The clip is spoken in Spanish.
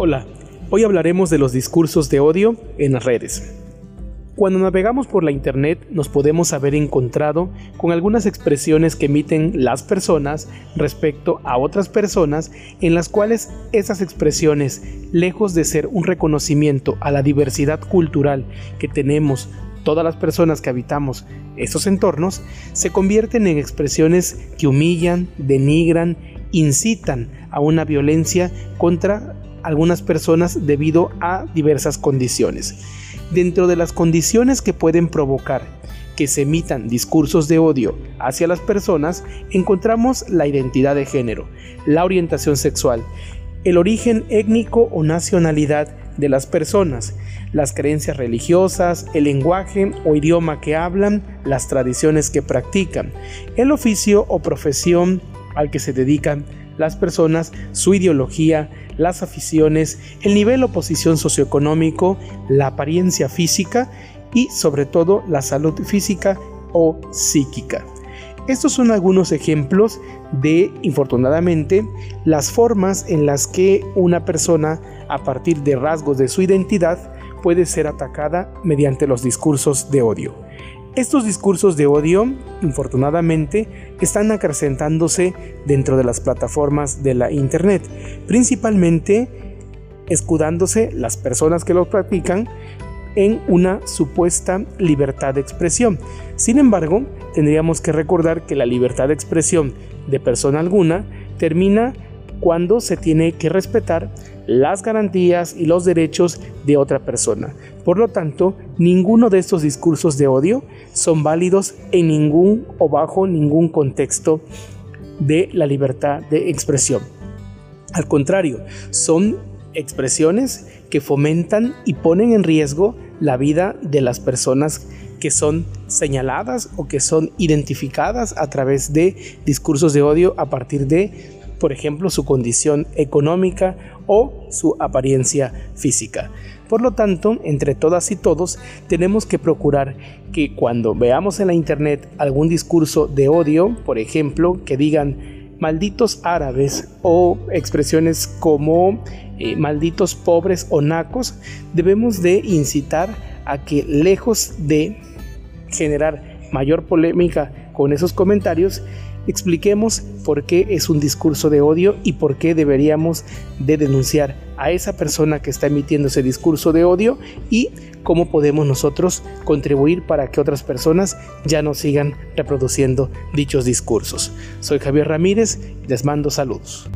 Hola, hoy hablaremos de los discursos de odio en las redes. Cuando navegamos por la Internet nos podemos haber encontrado con algunas expresiones que emiten las personas respecto a otras personas en las cuales esas expresiones, lejos de ser un reconocimiento a la diversidad cultural que tenemos todas las personas que habitamos esos entornos, se convierten en expresiones que humillan, denigran, incitan a una violencia contra algunas personas debido a diversas condiciones. Dentro de las condiciones que pueden provocar que se emitan discursos de odio hacia las personas, encontramos la identidad de género, la orientación sexual, el origen étnico o nacionalidad de las personas, las creencias religiosas, el lenguaje o idioma que hablan, las tradiciones que practican, el oficio o profesión al que se dedican las personas, su ideología, las aficiones, el nivel o posición socioeconómico, la apariencia física y sobre todo la salud física o psíquica. Estos son algunos ejemplos de, infortunadamente, las formas en las que una persona, a partir de rasgos de su identidad, puede ser atacada mediante los discursos de odio. Estos discursos de odio, infortunadamente, están acrecentándose dentro de las plataformas de la Internet, principalmente escudándose las personas que lo practican en una supuesta libertad de expresión. Sin embargo, tendríamos que recordar que la libertad de expresión de persona alguna termina cuando se tiene que respetar las garantías y los derechos de otra persona. Por lo tanto, ninguno de estos discursos de odio son válidos en ningún o bajo ningún contexto de la libertad de expresión. Al contrario, son expresiones que fomentan y ponen en riesgo la vida de las personas que son señaladas o que son identificadas a través de discursos de odio a partir de por ejemplo, su condición económica o su apariencia física. Por lo tanto, entre todas y todos, tenemos que procurar que cuando veamos en la internet algún discurso de odio, por ejemplo, que digan malditos árabes o expresiones como eh, malditos pobres o nacos, debemos de incitar a que lejos de generar mayor polémica con esos comentarios, expliquemos por qué es un discurso de odio y por qué deberíamos de denunciar a esa persona que está emitiendo ese discurso de odio y cómo podemos nosotros contribuir para que otras personas ya no sigan reproduciendo dichos discursos. Soy Javier Ramírez les mando saludos.